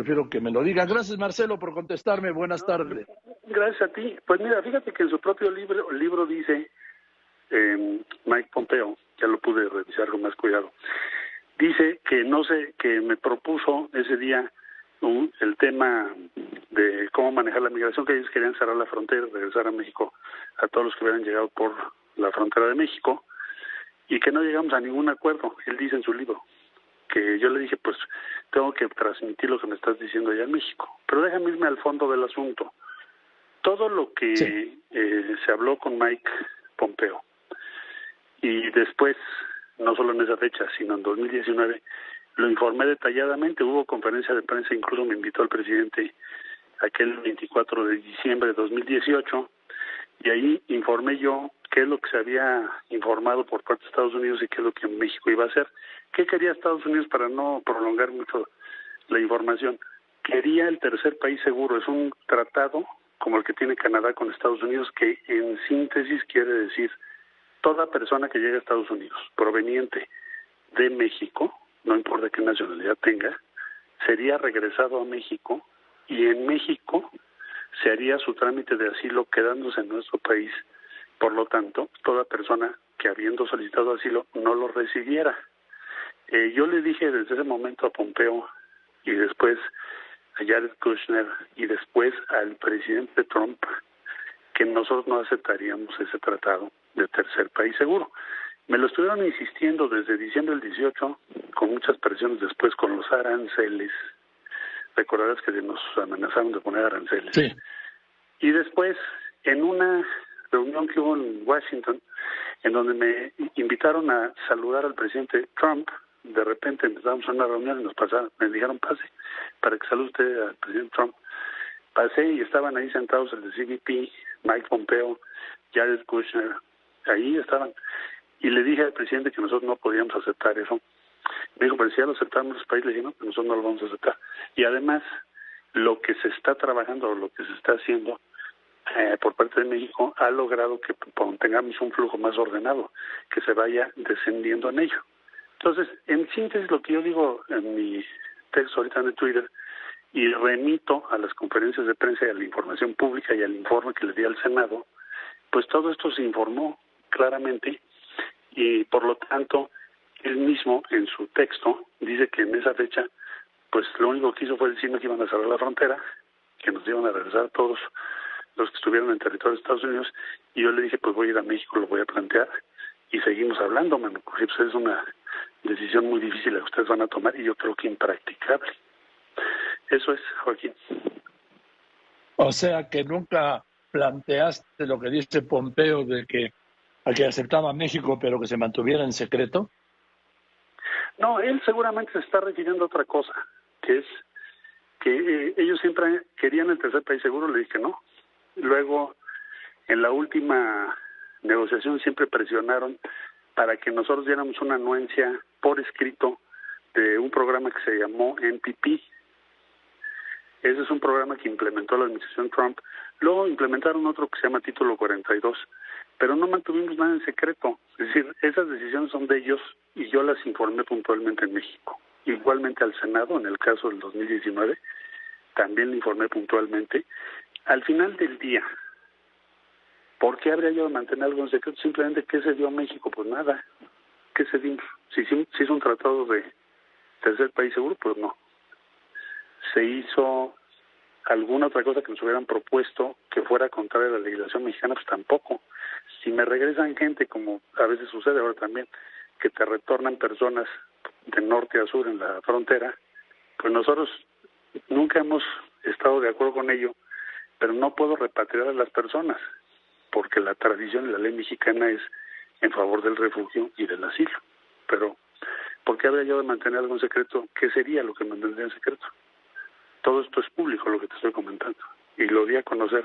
prefiero que me lo diga. Gracias, Marcelo, por contestarme. Buenas tardes. Gracias a ti. Pues mira, fíjate que en su propio libro, libro dice eh, Mike Pompeo, ya lo pude revisar con más cuidado, dice que no sé, que me propuso ese día el tema de cómo manejar la migración, que ellos querían cerrar la frontera, regresar a México a todos los que hubieran llegado por la frontera de México, y que no llegamos a ningún acuerdo, él dice en su libro, que yo le dije, pues tengo que transmitir lo que me estás diciendo allá en México, pero déjame irme al fondo del asunto. Todo lo que eh, se habló con Mike Pompeo, y después, no solo en esa fecha, sino en 2019, lo informé detalladamente, hubo conferencia de prensa, incluso me invitó el presidente aquel 24 de diciembre de 2018, y ahí informé yo qué es lo que se había informado por parte de Estados Unidos y qué es lo que México iba a hacer. ¿Qué quería Estados Unidos para no prolongar mucho la información? Quería el tercer país seguro, es un tratado como el que tiene Canadá con Estados Unidos que en síntesis quiere decir toda persona que llegue a Estados Unidos proveniente de México, no importa qué nacionalidad tenga, sería regresado a México y en México se haría su trámite de asilo quedándose en nuestro país. Por lo tanto, toda persona que habiendo solicitado asilo no lo recibiera. Eh, yo le dije desde ese momento a Pompeo y después a Jared Kushner y después al presidente Trump que nosotros no aceptaríamos ese tratado de tercer país seguro. Me lo estuvieron insistiendo desde diciembre del 18, con muchas presiones después con los aranceles. Recordarás que nos amenazaron de poner aranceles. Sí. Y después, en una reunión que hubo en Washington, en donde me invitaron a saludar al presidente Trump, de repente empezamos una reunión y nos pasaron, me dijeron pase para que salude usted al presidente Trump. Pasé y estaban ahí sentados el de CBP, Mike Pompeo, Jared Kushner, ahí estaban. Y le dije al presidente que nosotros no podíamos aceptar eso. Me dijo, pero si ya lo aceptamos los países, le dije, no, pues nosotros no lo vamos a aceptar. Y además, lo que se está trabajando, lo que se está haciendo por parte de México, ha logrado que tengamos un flujo más ordenado, que se vaya descendiendo en ello. Entonces, en síntesis, lo que yo digo en mi texto ahorita en Twitter, y remito a las conferencias de prensa y a la información pública y al informe que le di al Senado, pues todo esto se informó claramente y por lo tanto él mismo en su texto dice que en esa fecha pues lo único que hizo fue decirme que iban a cerrar la frontera, que nos iban a regresar todos los que estuvieron en territorio de Estados Unidos y yo le dije pues voy a ir a México, lo voy a plantear y seguimos hablando, mano, porque pues, es una decisión muy difícil la que ustedes van a tomar y yo creo que impracticable. Eso es, Joaquín. O sea que nunca planteaste lo que dice Pompeo de que a que aceptaba México pero que se mantuviera en secreto? No, él seguramente se está refiriendo a otra cosa, que es que eh, ellos siempre querían el tercer país seguro, le dije no. Luego, en la última negociación siempre presionaron para que nosotros diéramos una anuencia por escrito de un programa que se llamó NPP, ese es un programa que implementó la administración Trump. Luego implementaron otro que se llama Título 42, pero no mantuvimos nada en secreto. Es decir, esas decisiones son de ellos y yo las informé puntualmente en México. Igualmente al Senado, en el caso del 2019, también le informé puntualmente. Al final del día, ¿por qué habría yo de mantener algo en secreto? Simplemente, ¿qué se dio a México? Pues nada. ¿Qué se dio? Si, si, si es un tratado de tercer país seguro, pues no se hizo alguna otra cosa que nos hubieran propuesto que fuera contraria a la legislación mexicana, pues tampoco. Si me regresan gente, como a veces sucede ahora también, que te retornan personas de norte a sur en la frontera, pues nosotros nunca hemos estado de acuerdo con ello, pero no puedo repatriar a las personas, porque la tradición y la ley mexicana es en favor del refugio y del asilo. Pero, ¿por qué habría yo de mantener algo en secreto? ¿Qué sería lo que mantendría en secreto? Todo esto es público, lo que te estoy comentando. Y lo di a conocer,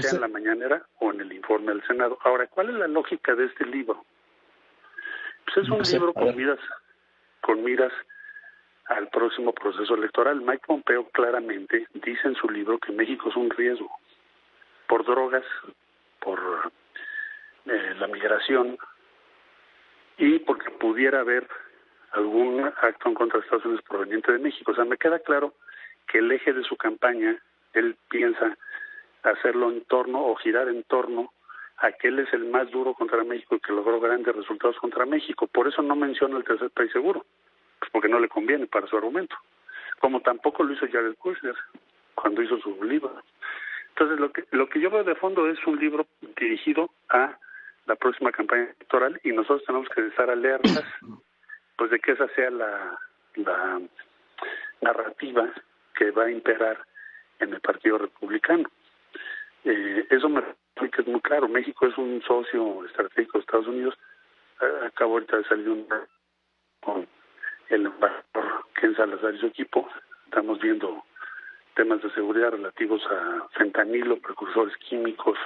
sea, en la mañanera o en el informe del Senado. Ahora, ¿cuál es la lógica de este libro? Pues es un libro con miras, con miras al próximo proceso electoral. Mike Pompeo claramente dice en su libro que México es un riesgo por drogas, por eh, la migración y porque pudiera haber algún acto en contra de Estados Unidos proveniente de México. O sea, me queda claro que el eje de su campaña, él piensa hacerlo en torno o girar en torno a que él es el más duro contra México y que logró grandes resultados contra México. Por eso no menciona el tercer país seguro, porque no le conviene para su argumento. Como tampoco lo hizo Jared Kushner cuando hizo su libro. Entonces, lo que, lo que yo veo de fondo es un libro dirigido a la próxima campaña electoral y nosotros tenemos que estar alertas pues de que esa sea la, la narrativa que va a imperar en el Partido Republicano. Eh, eso me que es muy claro. México es un socio estratégico de Estados Unidos. Eh, acabo ahorita de salir un, con el embajador Ken Salazar y su equipo. Estamos viendo temas de seguridad relativos a fentanilo, precursores químicos,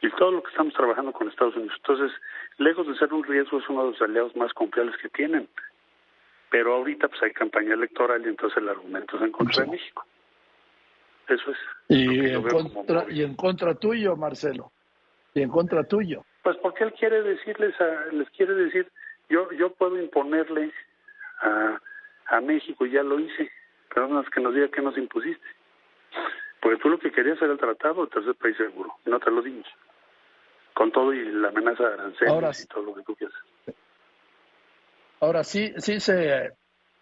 y todo lo que estamos trabajando con Estados Unidos. Entonces, lejos de ser un riesgo, es uno de los aliados más confiables que tienen. Pero ahorita pues hay campaña electoral y entonces el argumento es en contra de México. Eso es. Y en, contra, y en contra tuyo, Marcelo. Y en contra tuyo. Pues porque él quiere decirles, a, les quiere decir, yo yo puedo imponerle a, a México y ya lo hice, pero no es que nos diga que nos impusiste. Porque tú lo que querías era el tratado del tercer país seguro, no te lo dimos con todo y la amenaza de aranceles y todo lo que tú quieras. Ahora sí, sí se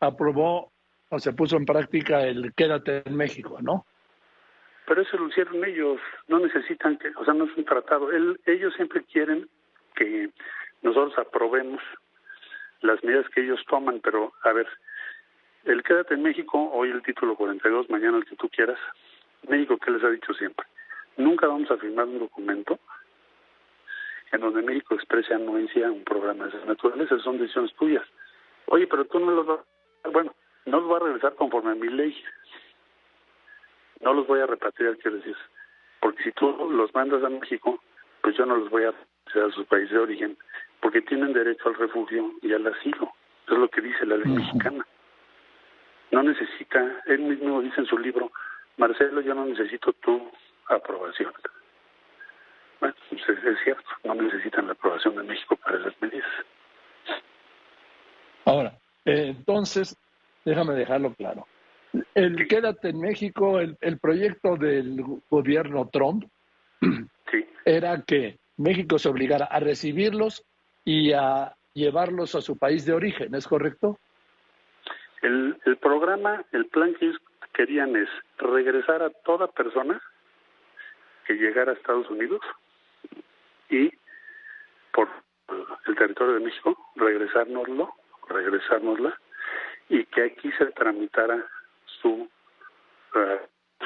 aprobó o se puso en práctica el quédate en México, ¿no? Pero eso lo hicieron ellos, no necesitan que, o sea, no es un tratado. ellos siempre quieren que nosotros aprobemos las medidas que ellos toman, pero a ver, el quédate en México, hoy el título 42, mañana el que tú quieras, México, ¿qué les ha dicho siempre? Nunca vamos a firmar un documento en donde México expresa anuencia a un programa de esas naturalezas, son decisiones tuyas. Oye, pero tú no los vas, bueno, no los va a regresar conforme a mi ley. No los voy a repatriar, quiero decir. Porque si tú los mandas a México, pues yo no los voy a regresar a su país de origen, porque tienen derecho al refugio y al asilo. Eso es lo que dice la ley mexicana. No necesita, él mismo dice en su libro, Marcelo, yo no necesito tu aprobación. Bueno, pues es, cierto, no necesitan la aprobación de México para esas medidas. Ahora, eh, entonces, déjame dejarlo claro. El Quédate en México, el, el proyecto del gobierno Trump, era que México se obligara a recibirlos y a llevarlos a su país de origen, ¿es correcto? El, el programa, el plan que ellos querían es regresar a toda persona que llegara a Estados Unidos y por el territorio de México regresárnoslo, regresárnosla y que aquí se tramitara su,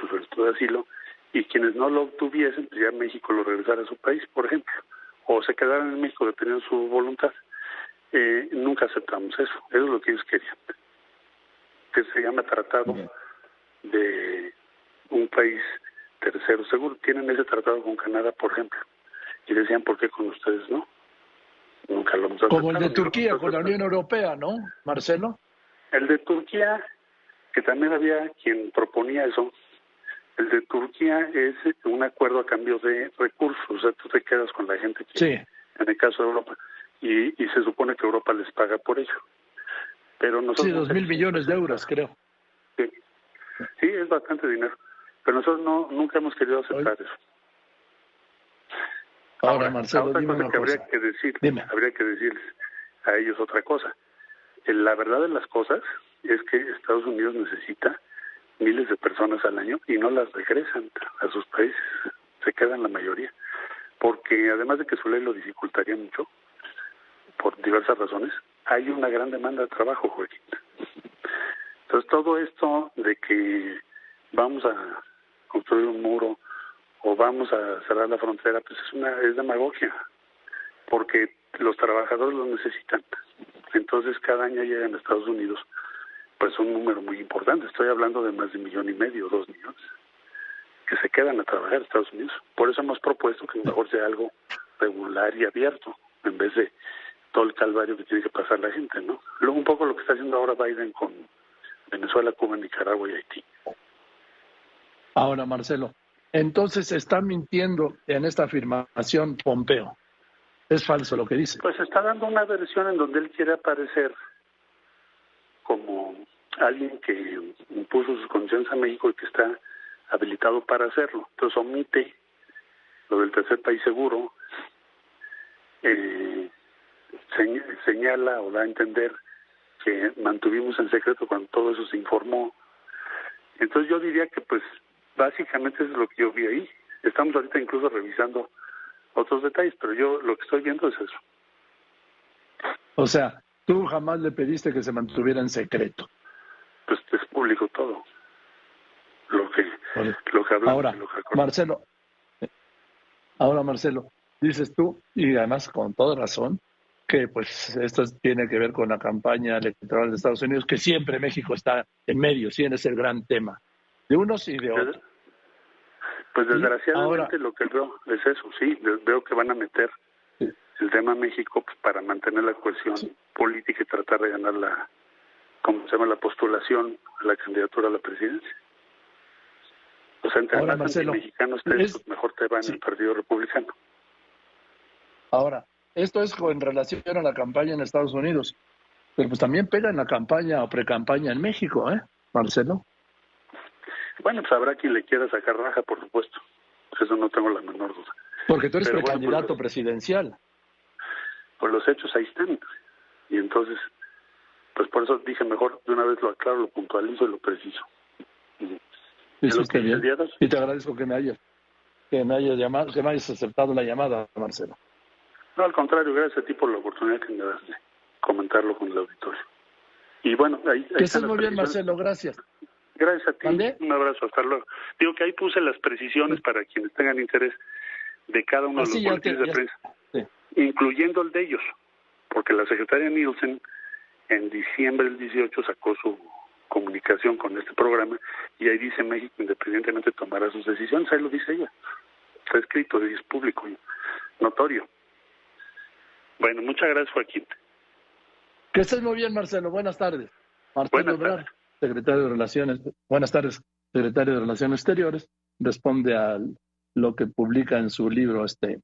su solicitud de asilo y quienes no lo obtuviesen, pues ya México lo regresara a su país, por ejemplo, o se quedaran en México dependiendo de su voluntad. Eh, nunca aceptamos eso, eso es lo que ellos querían, que se llama tratado de un país tercero seguro. Tienen ese tratado con Canadá, por ejemplo y decían, ¿por qué con ustedes no? Nunca lo hemos Como el de Turquía con la Unión Europea, ¿no, Marcelo? El de Turquía, que también había quien proponía eso, el de Turquía es un acuerdo a cambio de recursos, o sea, tú te quedas con la gente que, sí. en el caso de Europa, y, y se supone que Europa les paga por ello. Pero nosotros sí, dos mil millones de euros, creo. Sí. sí, es bastante dinero, pero nosotros no nunca hemos querido aceptar eso. Ahora, Marcelo, otra cosa que habría que decir, habría que decirles a ellos otra cosa. La verdad de las cosas es que Estados Unidos necesita miles de personas al año y no las regresan a sus países, se quedan la mayoría, porque además de que su ley lo dificultaría mucho, por diversas razones, hay una gran demanda de trabajo, Joaquín. Entonces todo esto de que vamos a construir un muro o vamos a cerrar la frontera, pues es una es demagogia, porque los trabajadores lo necesitan. Entonces cada año llegan a Estados Unidos, pues un número muy importante. Estoy hablando de más de un millón y medio, dos millones, que se quedan a trabajar en Estados Unidos. Por eso hemos propuesto que mejor sea algo regular y abierto, en vez de todo el calvario que tiene que pasar la gente, ¿no? Luego un poco lo que está haciendo ahora Biden con Venezuela, Cuba, Nicaragua y Haití. Ahora, Marcelo, entonces está mintiendo en esta afirmación Pompeo. Es falso lo que dice. Pues está dando una versión en donde él quiere aparecer como alguien que impuso sus condiciones a México y que está habilitado para hacerlo. Entonces omite lo del tercer país seguro, eh, señala o da a entender que mantuvimos en secreto cuando todo eso se informó. Entonces yo diría que pues básicamente es lo que yo vi ahí. Estamos ahorita incluso revisando otros detalles, pero yo lo que estoy viendo es eso. O sea, tú jamás le pediste que se mantuviera en secreto. Público todo. Lo que, lo que hablamos. Ahora, Marcelo, ahora Marcelo, dices tú, y además con toda razón, que pues esto tiene que ver con la campaña electoral de Estados Unidos, que siempre México está en medio, siempre es el gran tema, de unos y de otros. Pues desgraciadamente lo que veo es eso, sí, veo que van a meter el tema México pues, para mantener la cohesión política y tratar de ganar la, ¿cómo se llama?, la postulación a la candidatura a la presidencia. O sea, entre Ahora, más mexicanos pues, mejor te va en el Partido Republicano. Ahora, esto es en relación a la campaña en Estados Unidos, pero pues también pega en la campaña o pre-campaña en México, ¿eh, Marcelo? Bueno, pues habrá quien le quiera sacar raja, por supuesto. Eso no tengo la menor duda. Porque tú eres precandidato pues, presidencial. Pues los hechos ahí están. Y entonces, pues por eso dije mejor de una vez lo aclaro, lo puntualizo y lo preciso. Y te agradezco que me hayas, que me hayas llamado, que me hayas aceptado la llamada, Marcelo. No, al contrario, gracias a ti por la oportunidad que me das de comentarlo con el auditorio. Y bueno, ahí, ahí que muy bien, Marcelo, gracias. Gracias a ti. Un abrazo, hasta luego. Digo que ahí puse las precisiones para quienes tengan interés de cada uno de los boletines de prensa, incluyendo el de ellos, porque la secretaria Nielsen en diciembre del 18 sacó su comunicación con este programa y ahí dice México independientemente tomará sus decisiones, ahí lo dice ella. Está escrito y es público y notorio. Bueno, muchas gracias Joaquín. Que estés muy bien Marcelo, buenas tardes. Marcelo Buenas secretario de Relaciones, buenas tardes, secretario de Relaciones Exteriores, responde a lo que publica en su libro este